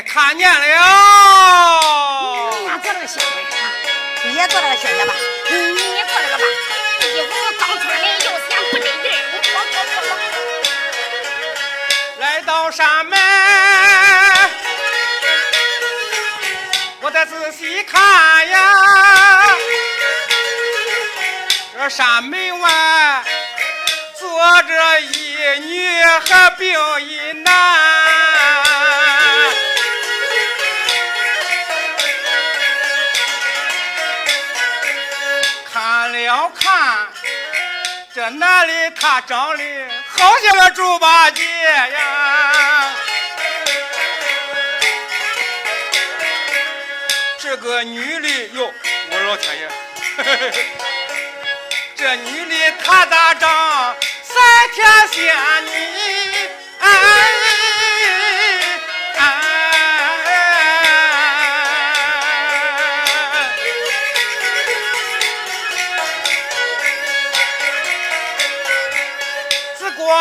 哎，看见了。俺做这个小鬼，你也做这个小爷吧？你你做这个吧？一会儿刚出来又嫌不得劲，我我我我。来到山门，我再仔细看呀，这山门外坐着一女和病一男。这男的，他长得好像个猪八戒呀。这个女的哟，我老天爷，这女的她咋长？三天仙女，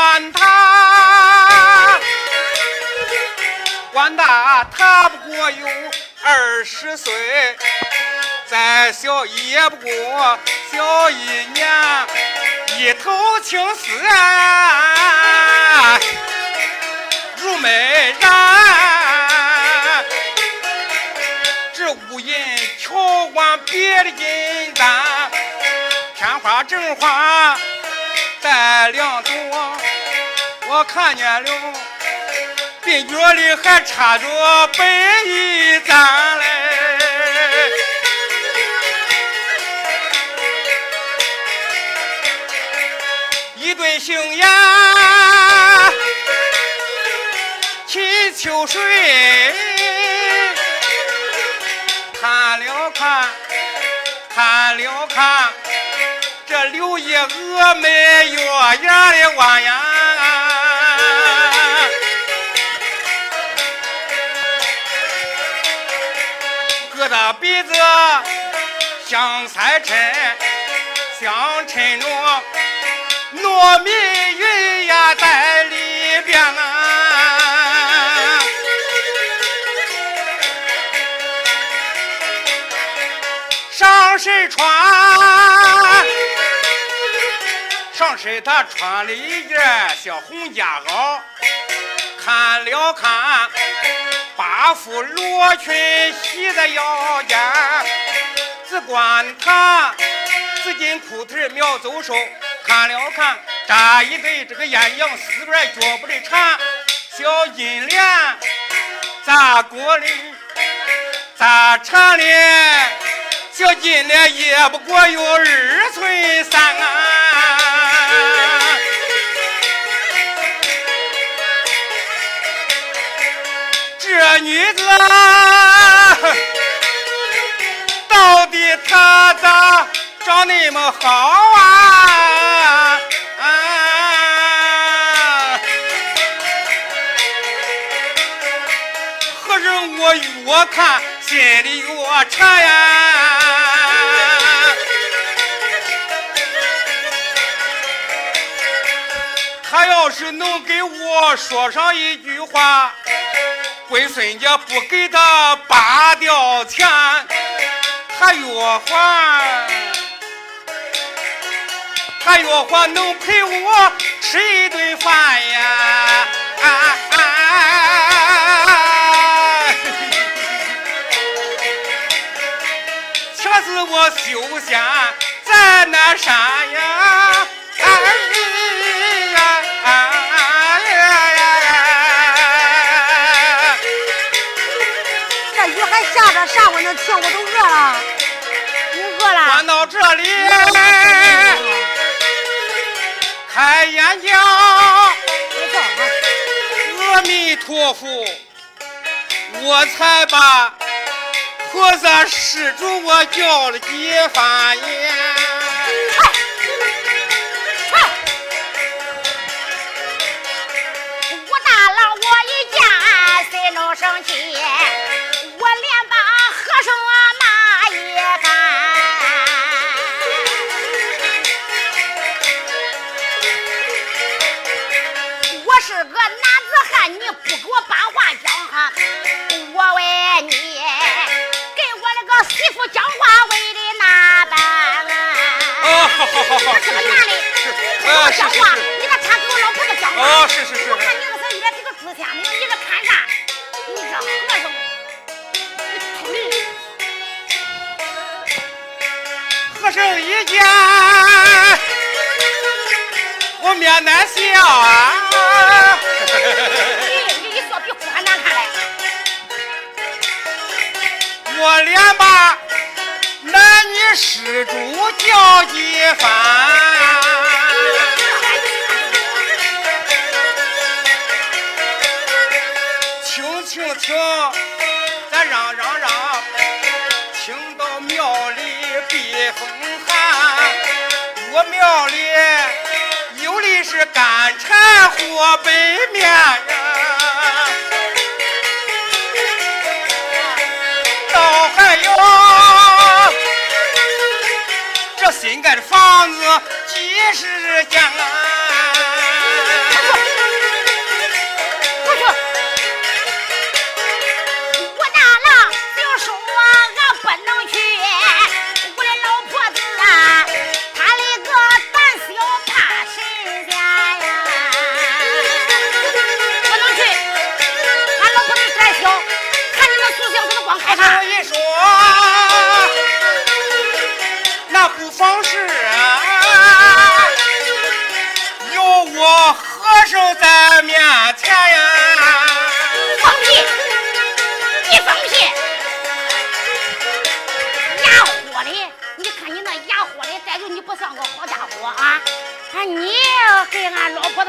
管他，管他，他不过有二十岁，再小也不过小一年，一头青丝如美然，这乌银桥管别的金簪，天花正花。带两，我看见了，鬓角里还插着白玉簪嘞，一对杏眼齐秋水，看了看，看了看。这柳叶峨眉月牙的弯呀，疙瘩鼻子像彩衬，像衬着糯米云呀在里边啊，上身穿。上身他穿了一件小红夹袄，看了看，大副罗裙系在腰间，只管他紫金裤腿苗走手，看了看，扎一对这个鸳鸯丝边脚不的缠，小金莲咋过哩，咋缠哩？小金莲也不过有二寸三啊。这女子到底她咋长那么好啊？和人我越看心里越馋呀。他要是能给我说上一句话，龟孙家不给他扒掉钱，他越还，他越还能陪我吃一顿饭呀！且是我修仙在那山呀！啥我能听？我都饿了，你饿了？转到这里，开眼睛。阿弥陀佛，我才把菩萨施主我叫了几番言。子讲话，你别插给我老婆子讲话。哦，是是是。我看你那个小脸，这个猪天明，你这看啥？你这和尚，你和尚一见，我面难笑啊。你你说比哭还难看嘞。我连把你施主叫几番。听听，咱嚷嚷嚷，听到庙里避风寒。我庙里有的是干柴和白面新盖的房子几十间啊。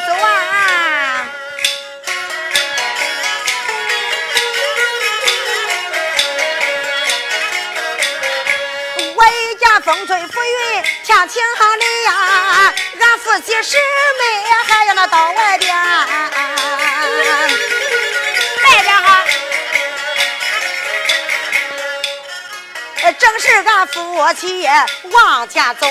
走啊！我一家风吹浮云，天晴里呀，俺夫妻师妹还要那到外边，外边哈，正是俺夫妻往前走。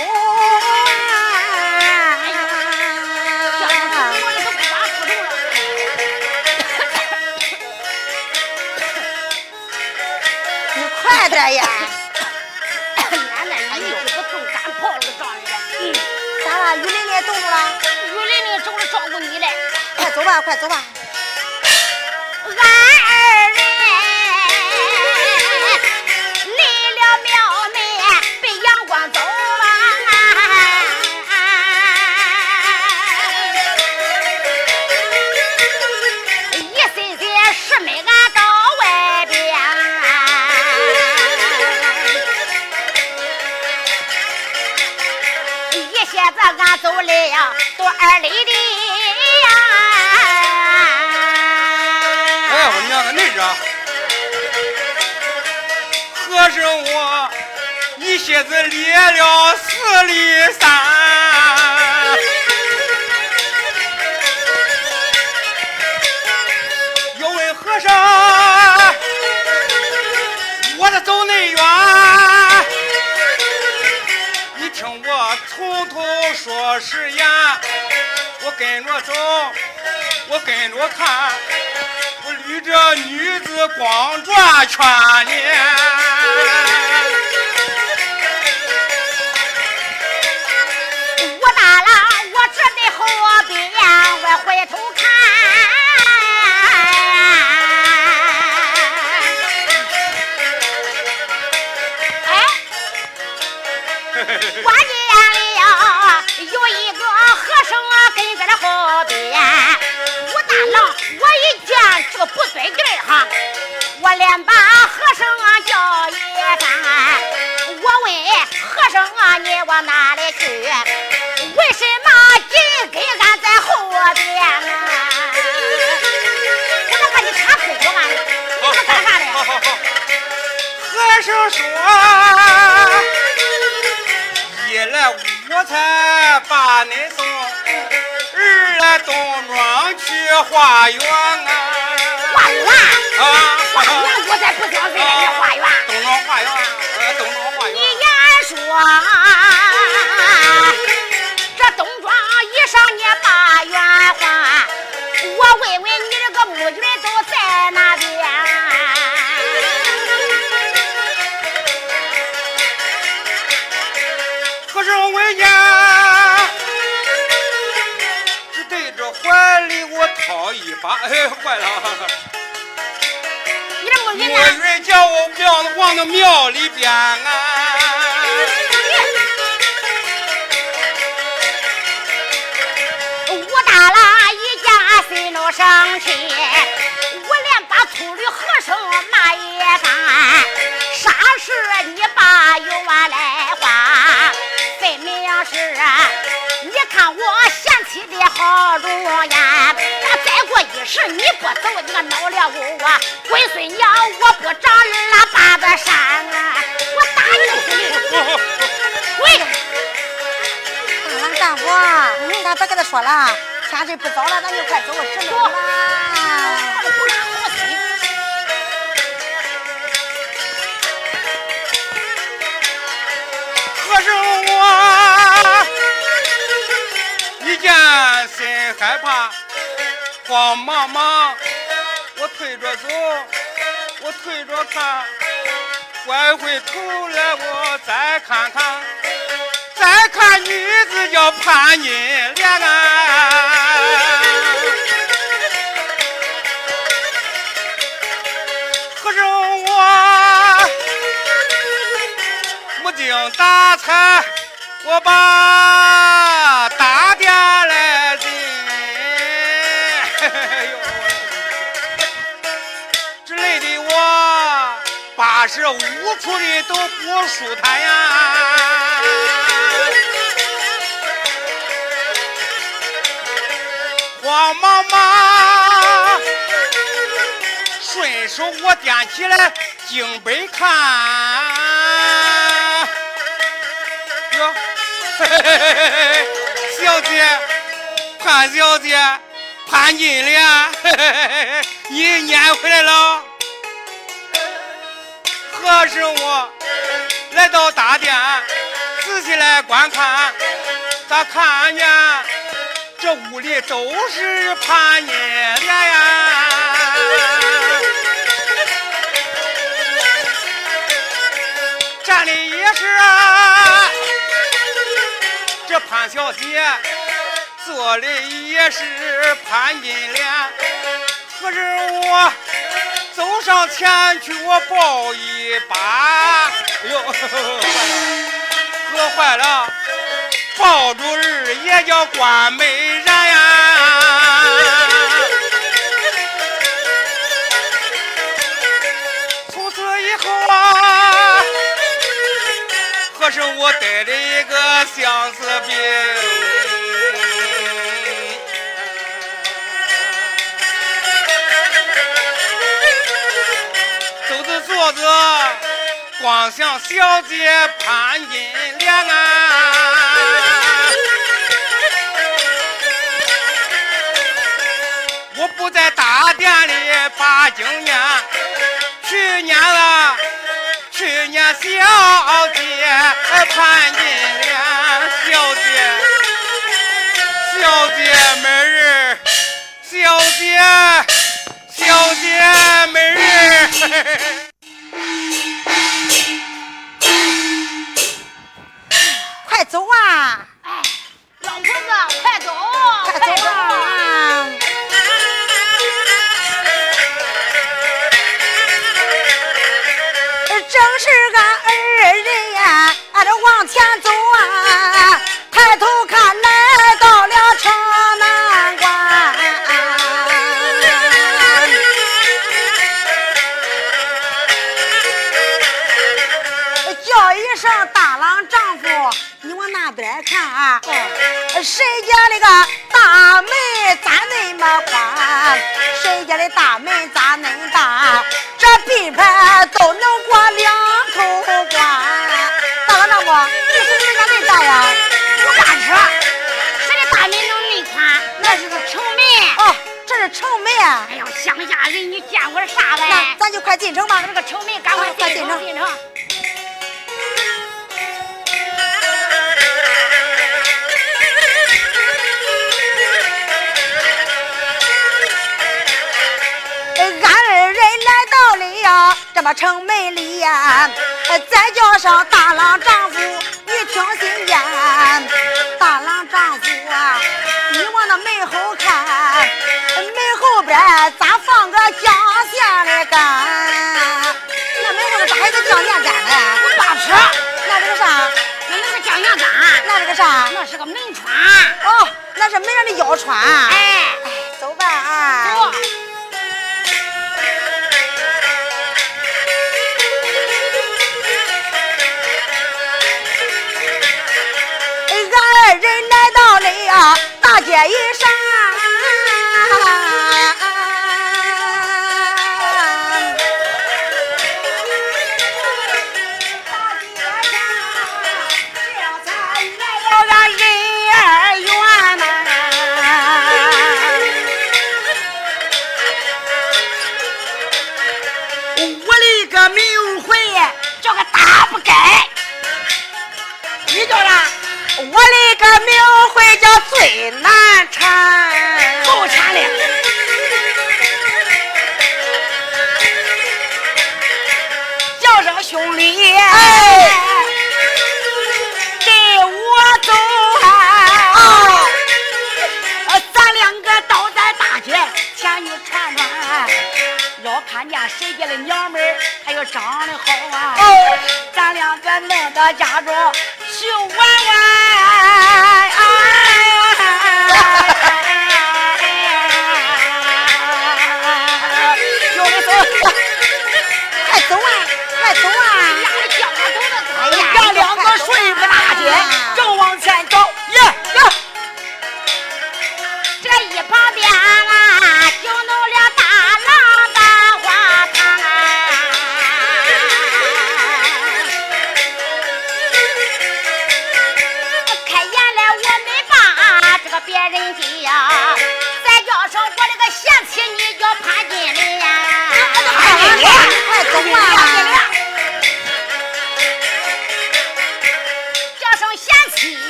快点呀！雨林林走路了，雨林林走着照顾你嘞，快走吧，快走吧。走了多二里地呀！哎，我娘个恁着，和尚我一歇子列了四里山，说实言，我跟着走，我跟着看，我捋着女子光转圈呢。我边，武大郎，我一见这个不对劲儿哈，我连把和尚叫一番。我问和尚啊，你往哪里去？为什么紧跟俺在后边？我能看你插腿不俺？你是干啥的？和尚说。一来我才把你送儿啊东庄去花园啊！花园啊，花园，我才不相信你花园。东庄花园，呃，东庄花园。你言说这东庄一上你把圆还，我问问你这个母军都在哪边？和尚闻言，只我一把，哎，坏了！你这母军我呢？人叫我庙往那庙里边啊。我打了一架心中生气，我连把粗驴和尚骂一番。啥事你把冤来还？分明是你看我贤妻的好容颜。那再过一时你不走，你个恼了我龟孙娘，我不长二八子山啊！我打你！滚！大郎大夫，咱别跟他说了，天色不早了，咱就快走，时候了。不拉好心。和尚我一见心害怕，慌忙忙，我推着走，我推着看，拐回头来我再看看，再看女子叫潘金莲啊。和尚我没精打采，我把八十五处的都不舒坦呀。慌忙忙，顺手我掂起来经本看，哟，嘿嘿嘿嘿嘿，小姐，潘小姐，潘金莲，嘿嘿嘿嘿，你撵回来了。可是我来到大殿，仔细来观看，咋看见这屋里都是潘金莲呀？站的也是啊，这潘小姐坐的也是潘金莲，可是我走上前去，我抱一把，哎呦，喝坏了，抱住儿也叫关美人呀。从此以后啊，和尚我得了一个相思病。走着，光想小姐潘金莲啊。我不在大殿里把经念，去年了，去年小姐潘金莲，小姐，小姐美人，小姐，小姐美人。走啊！大门咋恁大？这地盘都能挂两口棺。大哥大哥，你是不是俺们大呀？我八尺？谁的大门能恁宽？那是个城门。哦，这是城门！哎呦，乡下人，你见过啥呗？那咱就快进城吧，这个城门，赶快进城进城。呀，这么城门里呀，再叫上大郎丈夫，你听心间。大郎丈夫啊，你往那门后看，门后边咋放个酱馅的干？那门后边咋还有个酱线杆呢？大车，那是个啥？那那个酱线杆，那是个啥？那是个门窗。哦，那是门上的腰穿。哎，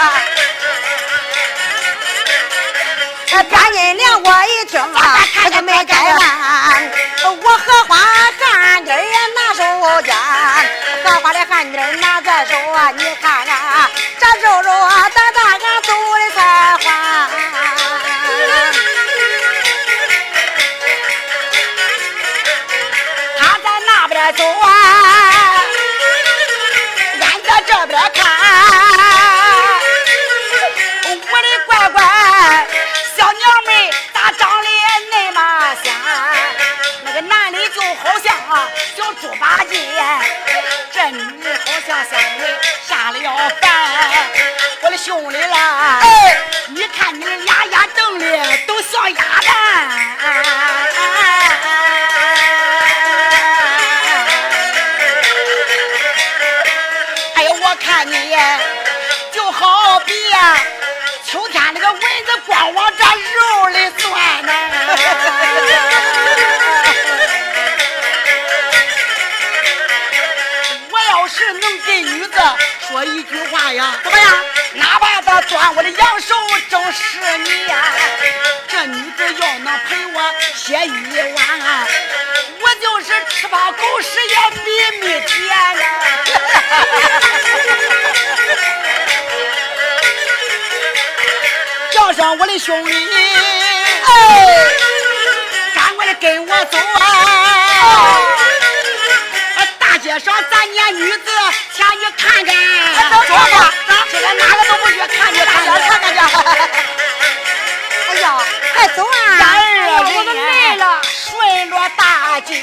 道。潘金莲，我一听啊，这个没改完。我荷花汉妮儿拿手间，荷花的汉妮儿拿在手啊，你看啊，这肉肉大三位下了凡。上我的兄弟，哎，赶快的跟我走啊！大街上咱撵女子前去看看，走吧，这个哪个都不去看去看去看看去。哎呀，快走啊！咱二我都累了。顺着大街，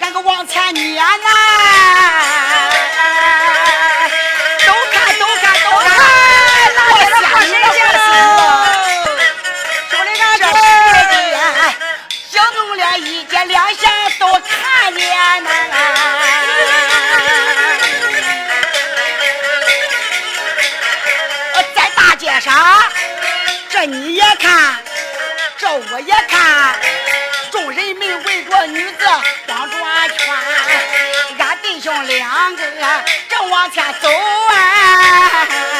咱个往前撵啊！都看，都看，都看！大街上两下都看见呐。在大街上这你也看这我也看众人们围着女子光转圈俺弟兄两个正往前走啊。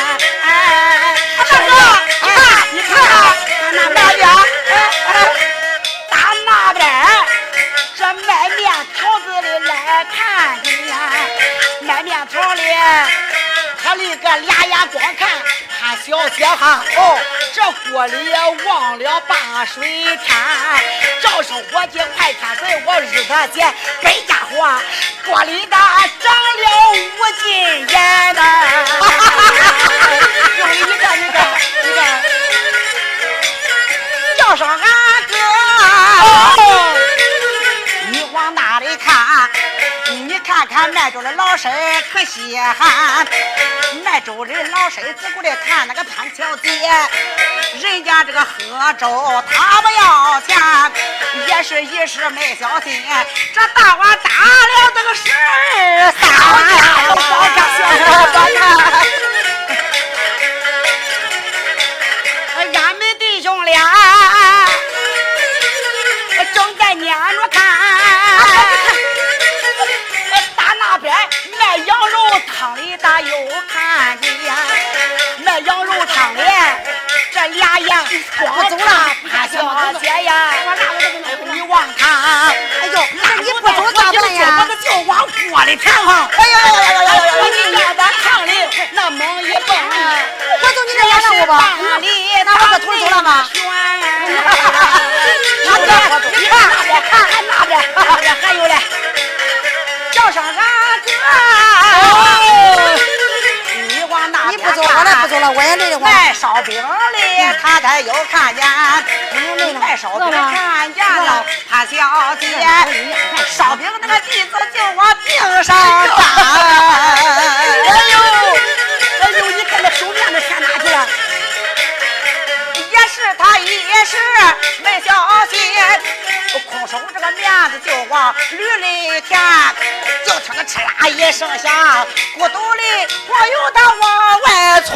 看你呀，卖面条的，他那个俩眼光看。看小姐哈，哦，这锅里忘了把水添，叫上伙计快添水，我日他姐，白家伙，锅里的长了五斤盐呐！用一个那个那个，叫上俺哥，你往哪里看？你看看卖粥的老身可稀罕，卖粥的老身只顾来看那个潘小姐，人家这个喝粥他不要钱，也是一时没小心，这大碗打了这个十三。汤的大又看见呀，那羊肉汤的这俩眼光看潘小姐呀，你望他，哎呦，那你不走咋办呀？我就往锅里填哈，哎呦呦呦呦呦呦！你让咱汤里那猛一蹦，我走你这眼了我吧？那我可头走了吗？你看那边，看看那边，那边还有嘞，叫上你不走，我来不走了，我也累得慌。卖烧饼的，他才又看见，卖烧饼看见了潘小姐，烧饼那个弟子就往顶上站。哎呦，哎呦，你看那手面的钱哪去了？也是他也是没小心，空手这个面子就往驴里填，就听那哧啦一声响，骨头里我由他往外窜。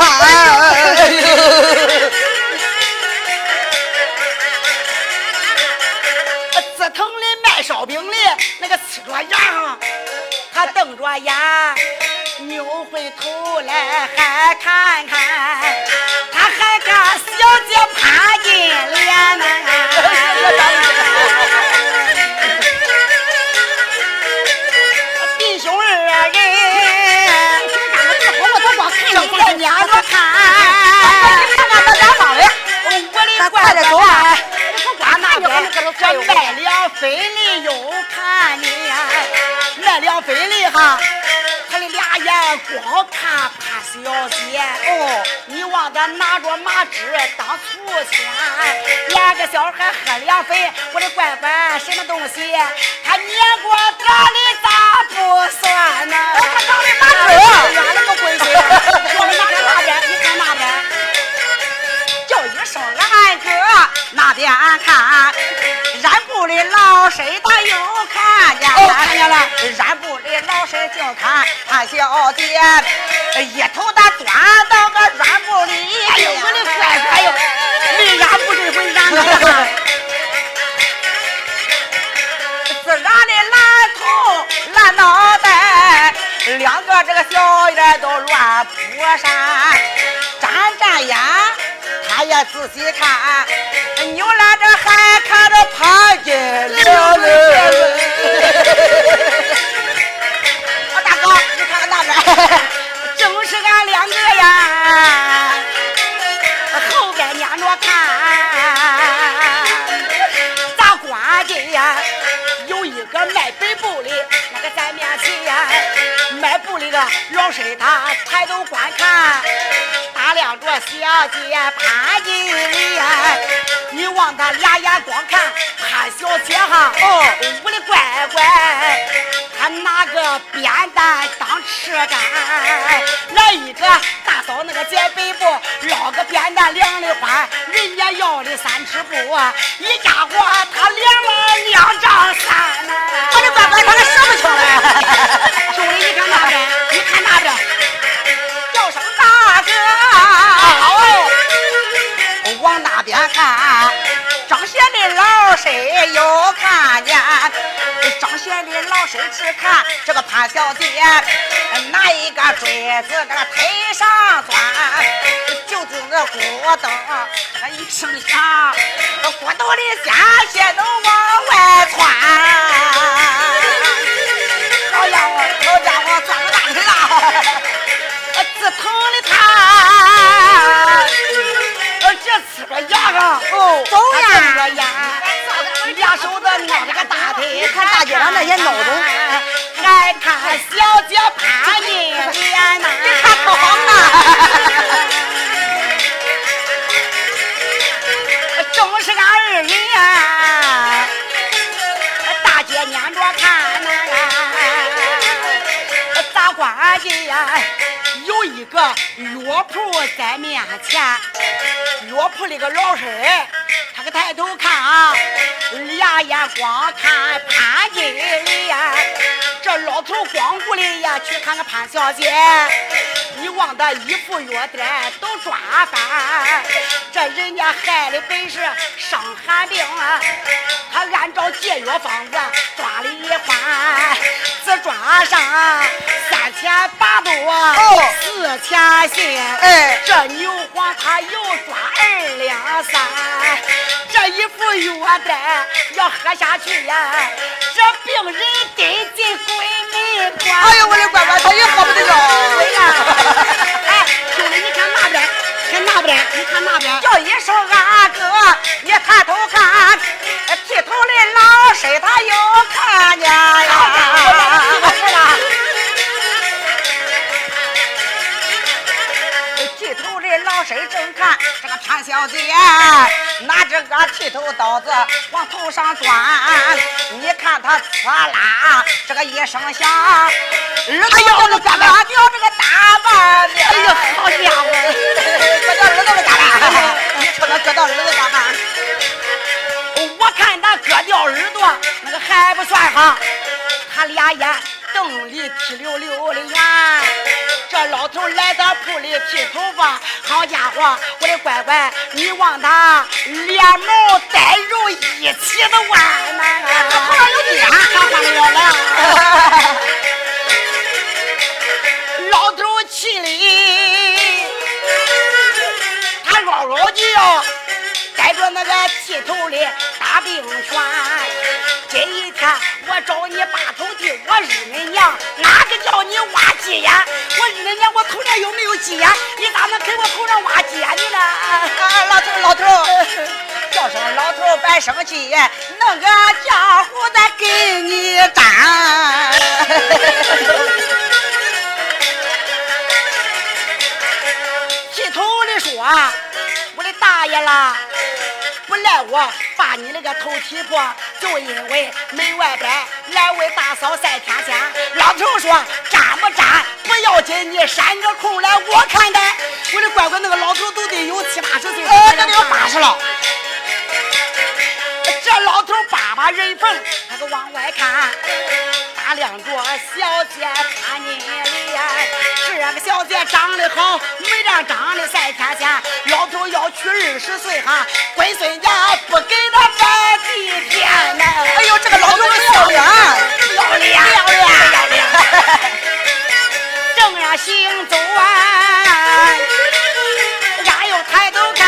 紫藤里卖烧饼的那个呲着牙，他瞪着眼，扭回头来还看看，他还看小姐潘金莲呢。卖两分的又看你，卖两分的哈。他的俩眼光看潘小姐哦，你望他拿着麻纸当醋钱，两个小孩喝凉粉，我的乖乖什么东西？他年过长的咋不算呢？他长的麻纸，远了个鬼子，我你看那边，你看那边，叫一声俺哥那边看。染布的老身他又看见了，看见了。染布的老身就看潘小姐，一头他钻到个染布里。哎呦，我的乖乖哟，没染布这回染了。自然的蓝头蓝脑袋，两个这个小眼都乱扑闪，眨眨眼。他也仔细看，牛栏这还看着潘金莲嘞。啊，大哥，你看看那边，正是俺两个呀，后边撵着看，咋关的呀？有一个卖白布的，那个在面前，卖布的个老身他抬头观看。打量着小姐潘金莲，你望他俩眼光看潘小姐哈，哦，我的乖乖，他拿个扁担当吃干，来一个大嫂那个捡背布，捞个扁担量的欢，人家要的三尺布，一家伙他量了两丈三呢，我的乖乖，他还说不清了，兄弟，你看那边，你看那边。好，那边看，张贤的老身又看见张贤的老身只看这个潘小姐拿一个锥子那个腿上钻，就听那咕咚一声响，咕咚的鲜血都往外窜。呲个牙上，哦，走呀。瞪着眼，俩手都挠着个大腿，看大街上那些孬种，还看小姐潘金莲呐，你看不好看。正是俺二人呀，大街撵着看呐，咋关系呀，有一个药铺在面前，药铺里个老婶，他个抬头看啊，两眼光看潘金莲，这老头光顾的呀去看看潘小姐，你望的衣服药店都抓翻，人家害的本是伤寒病啊，他按照解药方子抓了一番，只抓上三千八多，四千心，哎这牛黄他又抓二两三，这一副药单要喝下去呀，这病人得进鬼门关。哎呦我的乖乖，他也喝不得对看那边，你看那边。叫一声阿哥，你抬头看，剃头的老婶他又看见呀。头的老婶正看这个潘小姐拿着个剃头刀子往头上钻，你看她呲啦这个一声响，耳朵叫这嘎嘎掉这个大半边。哎呀，好家伙，搁到耳朵里干嘛？你瞅那搁到耳朵干嘛？我看他割掉耳朵，那个还不算哈，他俩眼瞪里滴溜溜的圆。这老头来到铺里剃头发，好家伙，我的乖乖，你望他连毛带肉一起的弯呐！头上有点，他换了我了。老头气的，他嗷嗷叫。带着那个剃头的大病犬。这一天我找你把头地，我日恁娘，哪个叫你挖鸡眼？我日恁娘，我头上有没有鸡眼，你咋能给我头上挖鸡眼呢？啊，老头，老头，叫声老头别生气，弄个浆糊再给你粘。气头的说：“我的大爷啦，不赖我把你那个头踢破，就因为门外边来位大嫂赛天仙。老头说粘不粘不要紧，你闪个空来我看看。我的乖乖，那个老头都得有七八十岁，呃，那得有八十了。这老头扒扒人缝，他个往外看，打量着小姐潘金莲。这个小姐长得好，没让长得赛天仙。老头要娶二十岁哈，闺孙家不给他摆地天呐。哎呦，这个老头子不要脸，不要脸，不要脸，不要脸。正呀行走啊，俺又抬头看。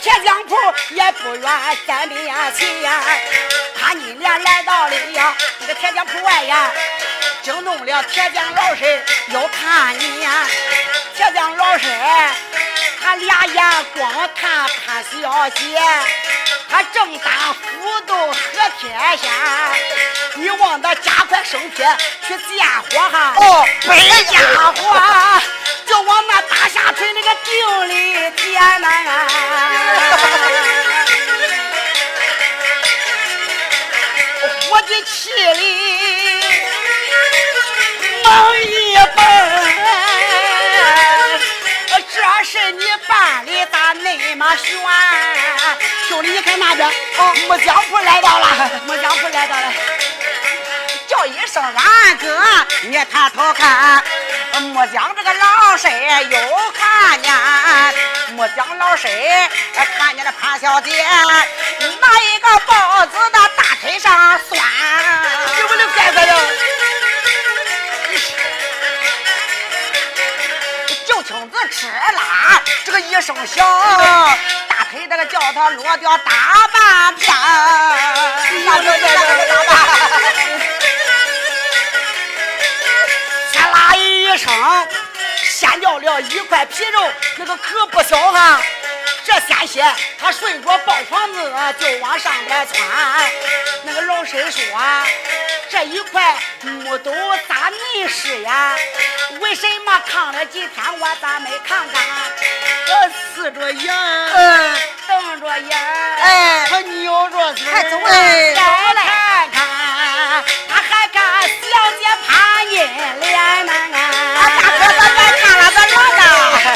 铁匠铺也不远，三边前呀，潘金莲来到了呀，这个铁匠铺外呀，惊动了铁匠老师要看你呀。铁匠老师他俩眼光看潘小姐，他正打虎头和天仙，你望他加快生撇去见火哈。哦，白家伙就往那大下垂那个腚里点呐。我 的气里猛一蹦，这是你办的咋那么悬？兄弟，你看那边，哦，木匠铺来到了，木匠铺来到了。叫一声俺哥，你抬头看，木匠这个老婶又看见，木匠老身，看见了潘小姐拿一个包子的大腿上酸，有不的乖乖哟！吃啦，这个一声响，大腿这个叫他落掉大半片，天啦一声，掀掉了一块皮肉，那个可不小哈。这鲜血，他顺着抱床子就往上边窜。那个老身说：“这一块木头咋恁湿呀？为什么扛了几天我咋没看看？我四着眼，瞪着眼，哎，他扭着嘴，快走了，再来看看，他还看小姐潘金莲呢。大哥，咱别看了，咱老的。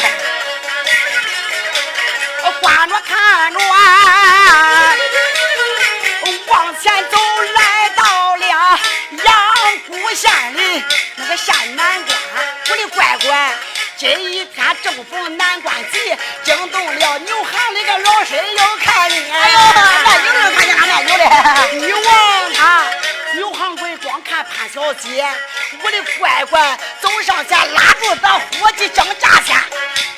观着看县人那个县南关。我的乖乖，今一天正逢南关集，惊动了牛汉那个老身要看你。哎呦，那有的看见俺牛了。你望他，牛行鬼光看潘小姐。我的乖乖，走上前拉住咱伙计讲价钱。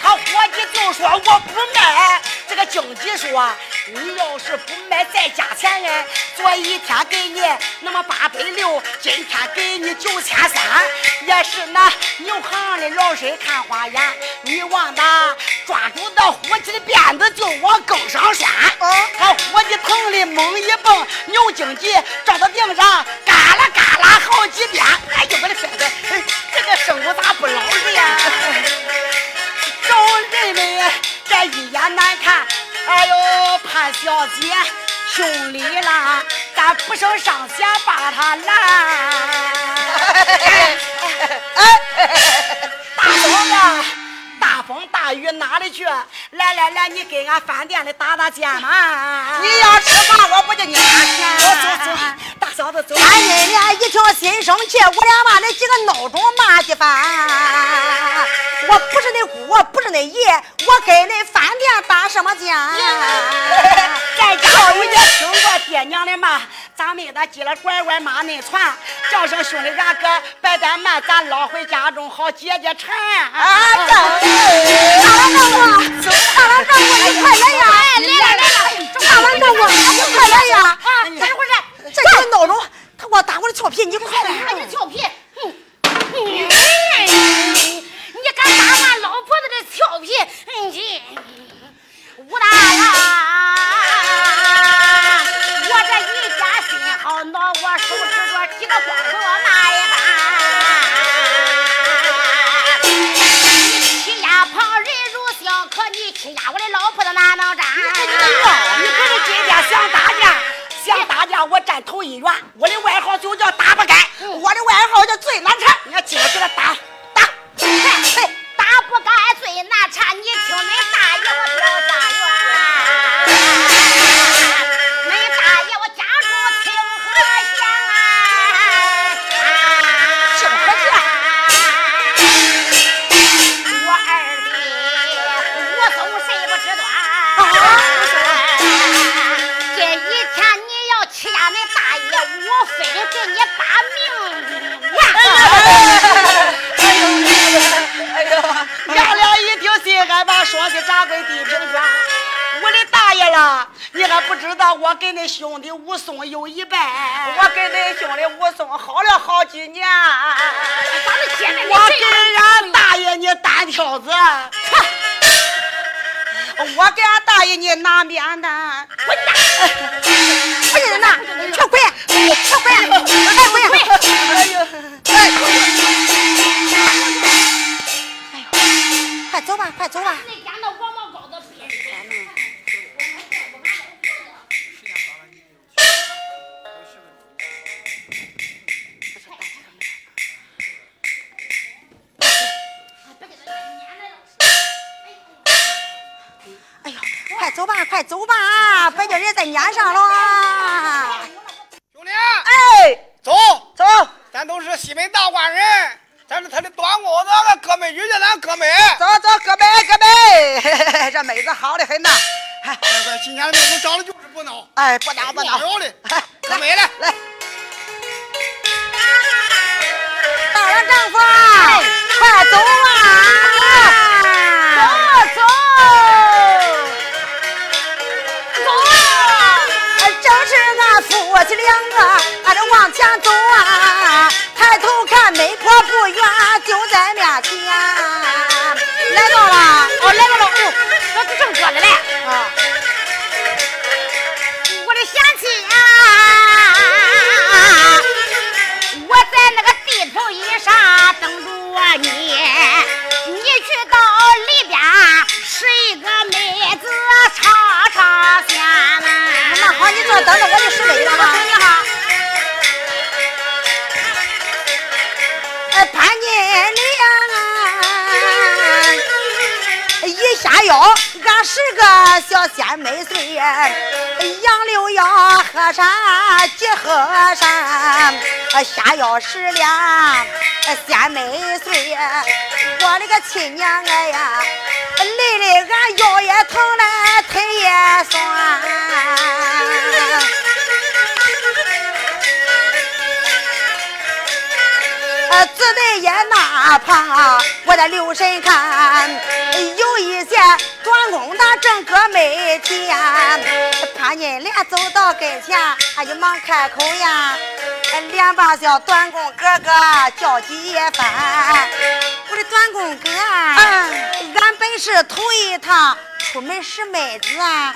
他伙计就说我不卖。这个经济说，你要是不卖再加钱哎。昨一天给你那么八百六，今天给你九千三，也是那牛行的老身看花眼。你往那抓住那伙计的辫子就往更上拴，他伙计疼的猛一蹦，牛经济照到顶上干打好几遍。哎呦我的天哪，这个生活咋不老实呀？找人们这一眼难看，哎呦潘小姐兄弟啦，咱不生上前把他拦。哎，大嫂子，大风大雨哪里去？来来来，你给俺饭店里打打尖嘛。你要吃饭，我不叫你拿钱。走走走，大嫂子走。俺人俩一听心生气，我俩把那几个孬种骂几番。我不是那姑，不是那爷，我给那饭店打什么尖？在家有也听过爹娘的骂，咱妹子急了拐拐骂恁传，叫声兄弟俺哥别怠慢，咱捞回家中好解解馋。啊，大郎丈夫，大郎丈夫，你快来呀！来了来了，大郎丈夫，你快来呀！啊，怎么回事？这几个孬种，他给我打我的俏皮，你快来！还是俏皮，哼，你敢打俺老婆子的俏皮？你武大郎，我这一家心好恼，我手持着几个光头那你欺压我的老婆子哪能站？你可是今天想打架，想打架我站头一员，我的外号就叫打不开，我的外号叫快走啊！走走走啊！正是俺夫妻两个，俺这往前走下腰，俺是个小仙妹岁，杨柳腰，河山结河山，下腰十两仙妹岁，我的个亲娘哎呀，累的俺腰也疼嘞，腿也酸。呃，只得也那旁啊，我得留神看，有一些短工的正搁没前，潘金莲走到跟前，他就忙开口呀，连帮小短工哥哥叫几番，我的短工哥，俺本是头一趟出门拾妹子啊，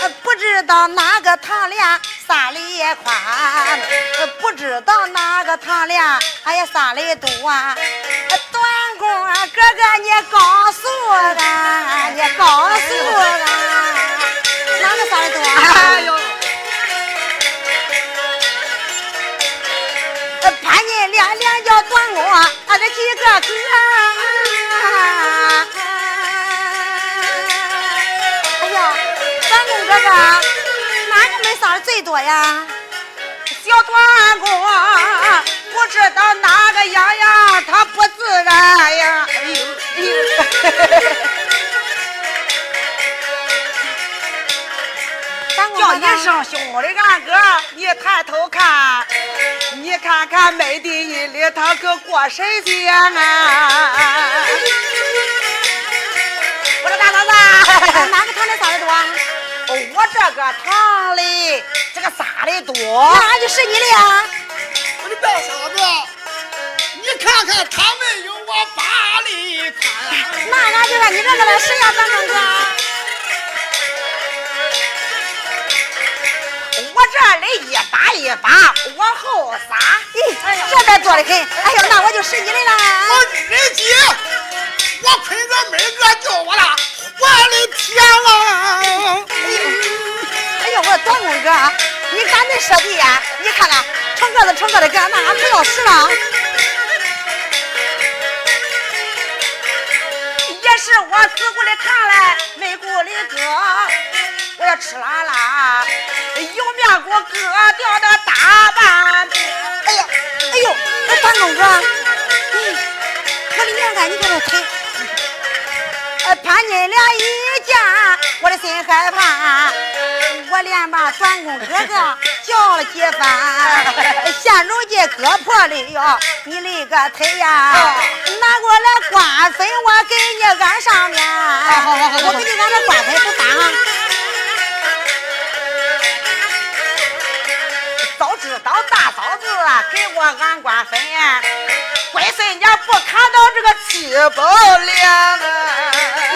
呃不知道哪个堂帘撒里宽，不知道哪个堂帘哎呀撒里多啊，短工啊哥哥你告诉俺，你告诉俺，哪个杀的多？哎呦，潘金莲连叫短工，俺这几个哥啊。哎呀，短工哥哥，哪个门杀的最多呀？小短工，知道哪个样样他不自然呀！哎呦哎呦！叫一声兄弟俺哥，你抬头看，你看看妹的印里他可过神仙啊！我说大嫂子，哪个堂的撒的多？我这个堂里这个撒的多，那俺就是你的呀！我的大嫂子，你看看他们有我八里宽。那俺就让你这个来使呀，短工哥。我这里一把一把往后撒。咦，这边多的很。哎呦，那我就使你的啦。我日记，我坤哥妹哥叫我了，我的天啊！哎呦，我说短工哥，你赶紧舍地呀！你看看，成个子成个的干，那俺不要使了。也是我自古的看来没顾的哥，我要吃啦啦，有面给我割掉的大半。哎呀，哎呦，那短工哥，咦，我的娘啊，你看这腿。呃，潘金莲一见，我的心害怕，我连把短工哥哥叫了几番，现如今割破了哟，你那个腿呀，拿过来瓜粉，我给你安上面，我给你安这瓜粉不翻啊。早知道大嫂子给我安瓜粉，龟孙家不看到这个七宝莲啊！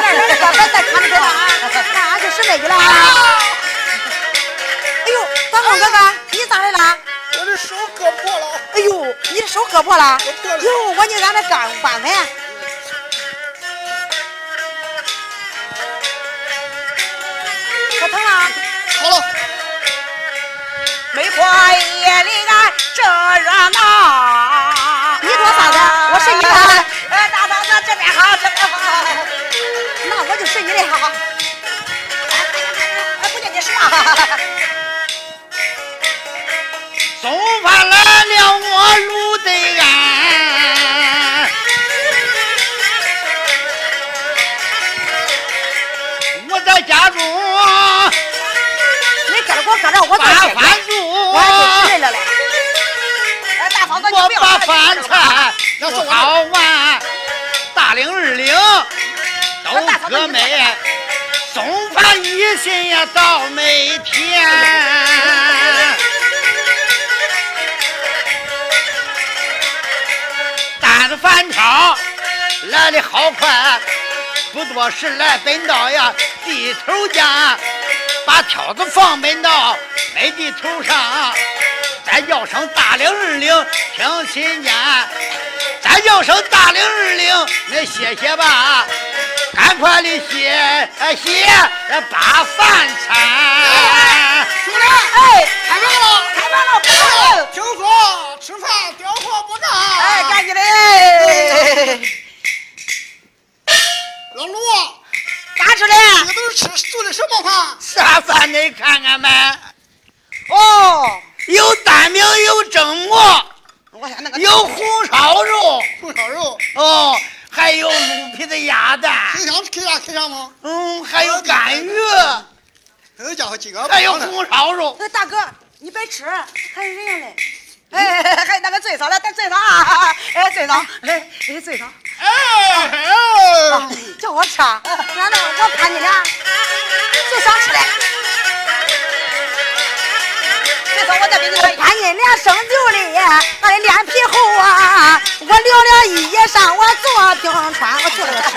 那 那个别再看着了啊，那俺就使妹子了啊。哎呦，短工哥哥，你咋的了？我的手割破了，哎呦，你的手割破了？我破了哟，我给俺这干官粉。可疼了？好了，媒婆夜里俺正热闹。我是你的。哎，大嫂子，这边好，这边好。那我就是你的，好。哎，不叫你是？送饭来了，我路得安。我在家中，你跟着我搁这，我把饭煮，我还起来了嘞。我把饭菜要煮好完，大领二领都哥妹，总饭一心呀到每天。担着饭条来的好快，不多时来本到呀地头家，把挑子放本到煤地头上，再叫声大铃二领听亲见，再叫声大铃二领那歇歇吧，赶快的歇歇把饭餐。兄弟，哎，开饭了，开饭了，不干了。听说吃饭刁活不干。哎，赶紧的。老卢，咋吃的？你都是吃做的什么饭？啥饭？你看看呗。哦，有蛋饼，有蒸馍，我想那个有红烧肉，红烧肉，哦，还有卤皮的鸭蛋，你想吃啥吃啥吗？嗯，还有干鱼，这家伙几个还有红烧肉。哎，大哥，你别吃，还有人嘞。哎，还有那个最嫂来，咱最嫂啊！哎，最嫂，哎，哎，最嫂，哎哎，叫我吃，难道我看你俩就想吃嘞？最嫂，我再给你说，怕你俩生就哩，俺的脸皮厚啊！我留了衣裳，我坐冰川，我坐这个吃。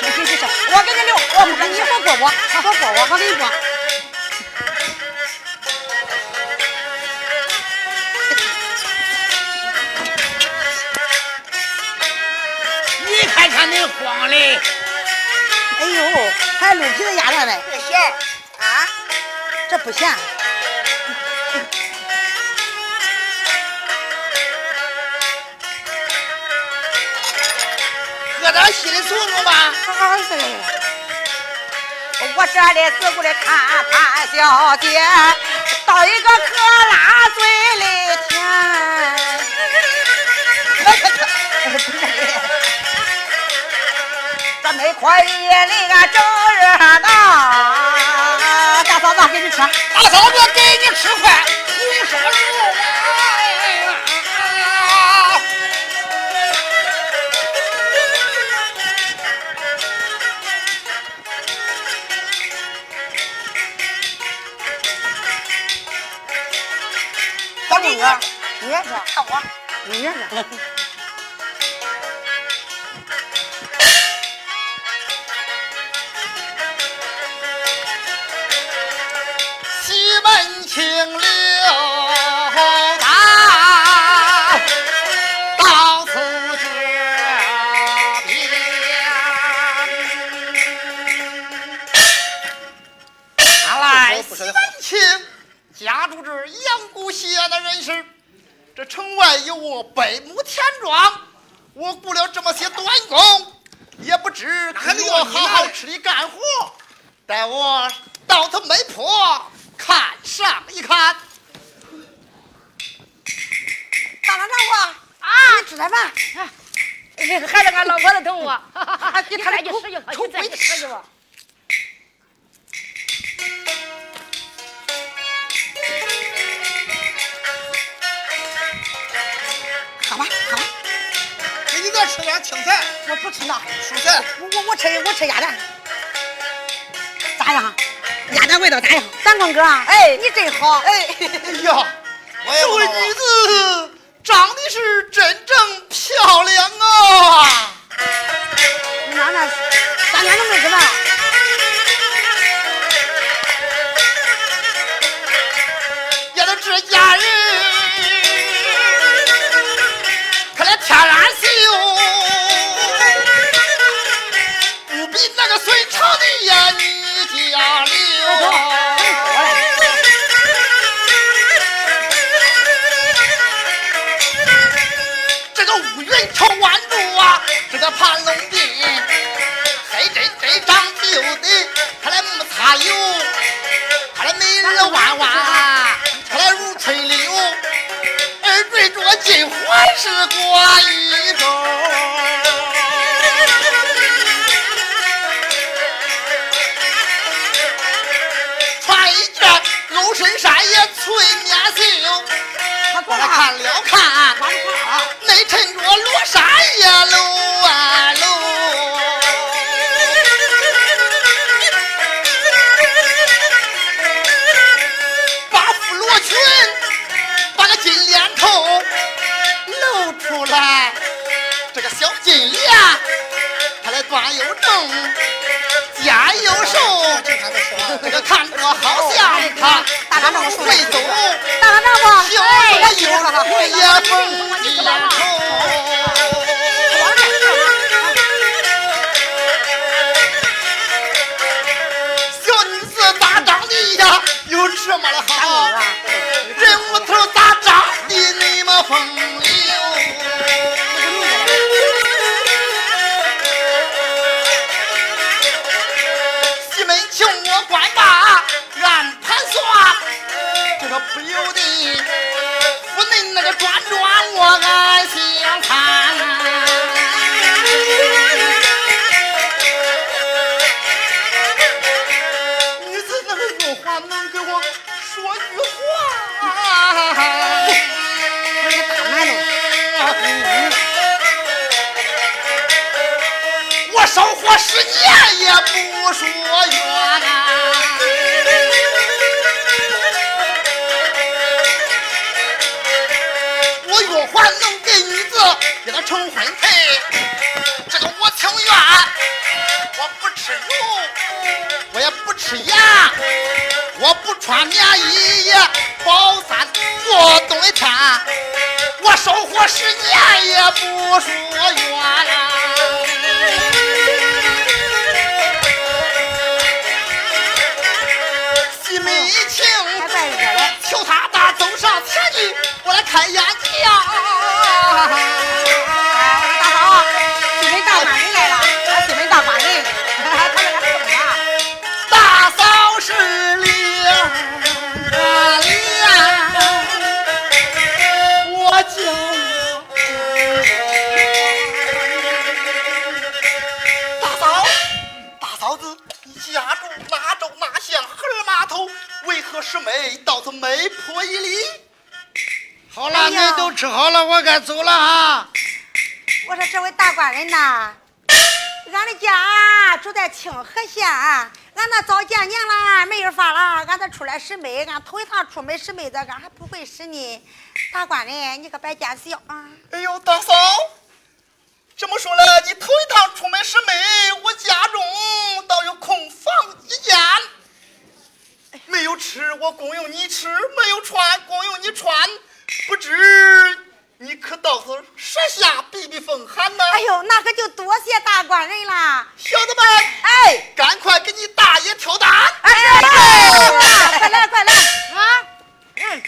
你继续吃，我给你留，我不给你我过我，我过我，我给你说。你看看恁慌的，哎呦，还露皮子鸭蛋嘞！这咸，啊，这不咸。喝点稀里糊涂吧。我这里自顾的看潘小姐，到一个可拉嘴里甜。这没可以那个正热闹，大嫂子给你吃。大嫂子给你吃饭，红烧肉小妹哥，你认识，看我，你认识。西门清我北亩田庄，我雇了这么些短工，也不知给我好好吃力干活，待我到他媒婆看上一看。大郎丈夫啊，你吃点饭。还是俺老婆子疼我，你你看这赶紧吃去吧，你再去吃去吧。我不吃那。我我我吃我吃鸭蛋，咋样？鸭蛋味道咋样？三光哥，哎，你真好，哎，哎呀，我这位女子长得是真正漂亮啊！那那三天都没吃饭，也都这家人，看来天然隋朝的呀女家溜。这个乌云朝万柱啊，这个盘龙鬓，黑真真长得有的，看来没擦油，看来美人弯弯，看来如春柳，耳坠着金环是挂一钩。深山也催面秀，他过来看了看，内衬着罗纱也搂啊搂。八副罗裙，把个金莲头露出来，这个小金莲，她的端又正，肩又瘦，这个看着好像他大丈夫会走，大丈夫，小哎，子有也风一头。十年也不说冤！我月还能给女子给她成婚配，这个我情愿。我不吃油，我也不吃盐，我不穿棉衣也包三过冬的天，我少活十年也不说冤我来开眼界啊！大嫂，西门大官人来了，啊，西门大官人，他在这等着。大嫂是亮亮，我叫大嫂，大嫂子，你家住哪州哪县河儿码头？为何是妹到此媒婆一礼？哎好了，呀你都吃好了，我该走了啊。我说这位大官人呐，俺的家住在清河县，俺那早见年了，没有法了，俺这出来拾煤，俺头一趟出门拾煤子，俺还不会使呢。大官人，你可别见笑啊！哎呦，大嫂，这么说来，你头一趟出门拾煤，我家中倒有空房一间，没有吃我供应你吃，没有穿供应你穿，不知你可到时设下避避风寒呢？哎呦，那可就多谢大官人了。小子们，哎，赶快给你大爷挑担！哎，来，快来快来啊！嗯，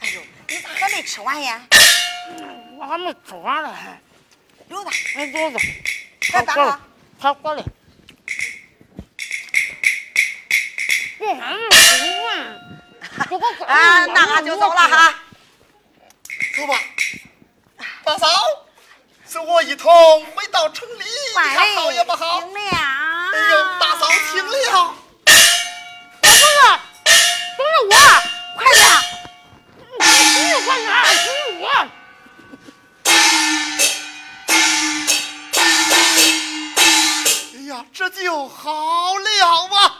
哎呦，你咋还没吃完呀？我还没吃完呢，还。留着，哎，豆子，快打了。快过来。嗯，这个啊，那俺就走了哈。走吧，大嫂，随我一同回到城里，你官看好也不好？行了。哎呦，大嫂请了。哥哥，等着我，快点！你快点，等我。哎呀，这就好了啊！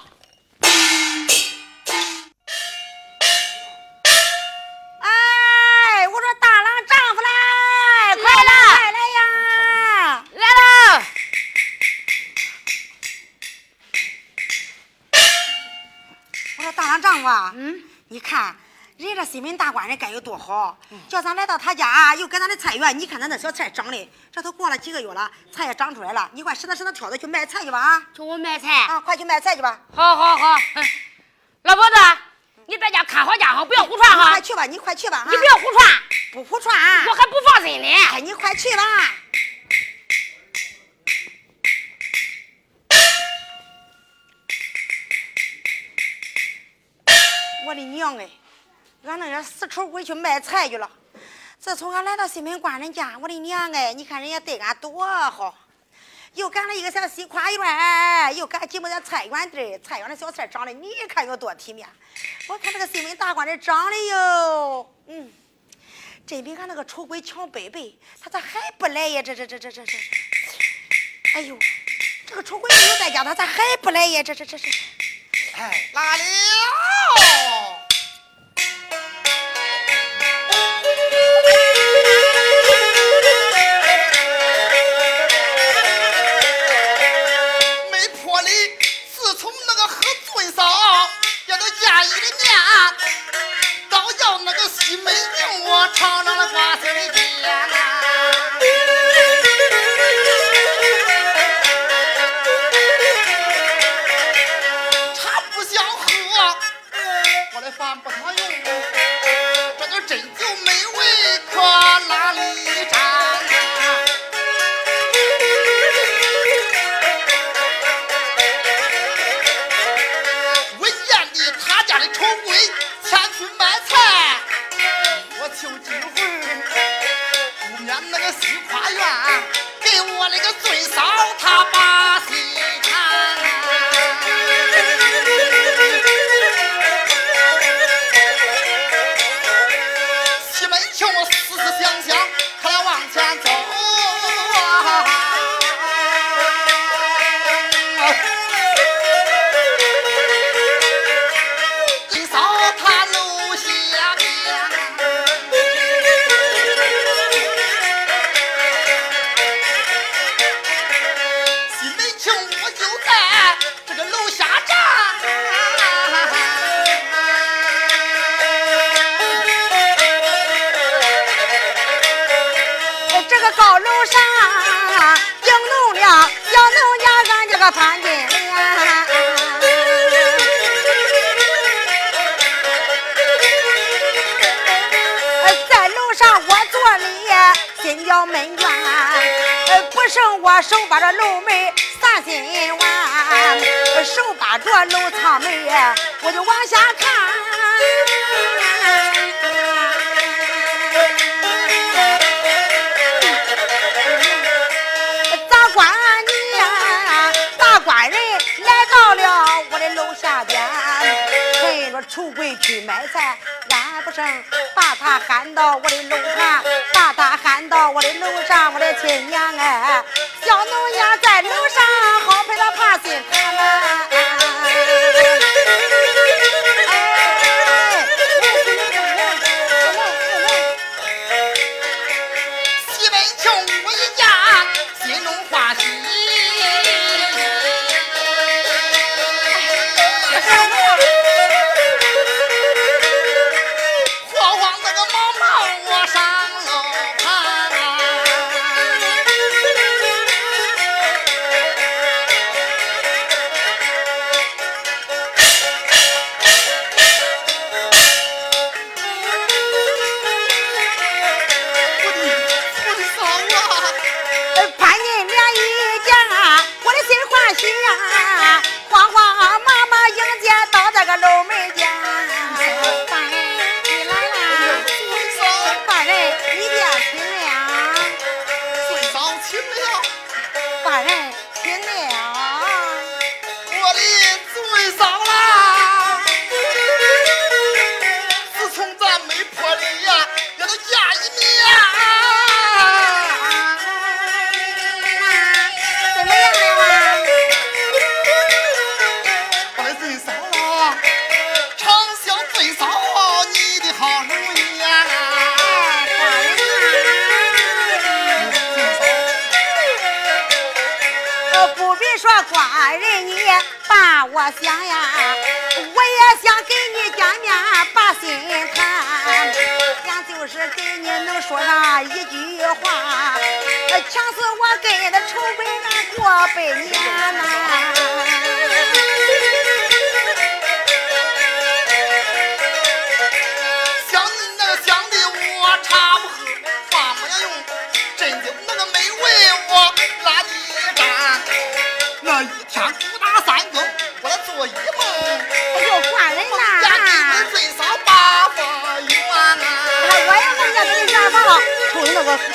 啊，嗯，你看人这新门大官人该有多好，叫咱来到他家，又给咱的菜园，你看咱那小菜长的，这都过了几个月了，菜也长出来了，你快拾掇拾掇挑子去卖菜去吧啊！给我卖菜。啊，快去卖菜去吧！好好好，老婆子，你在家看好家伙，不要胡串哈你快，去吧，你快去吧！啊你不要胡串，不胡串，我还不放心呢。哎，你快去吧！我的娘哎，俺那个死丑鬼去卖菜去了。自从俺来到西门官人家，我的娘哎，你看人家对俺多好，又赶了一个小西瓜园，又赶几亩的菜园地菜园的小菜长得你看有多体面。我看这个新门大官人长得哟，嗯，真比俺那个丑鬼强百倍。他咋还不来呀？这这这这这这，哎呦，这个丑鬼没有在家，他咋还不来呀？这这这这，哎，拉了。没破里，自从那个喝醉嫂也个见一的面，都要那个西门庆，我尝尝那瓜子的甜。手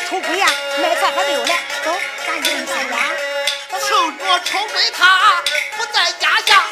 出轨呀！卖菜还没有来，走，赶紧回家。趁着出轨他不在家下。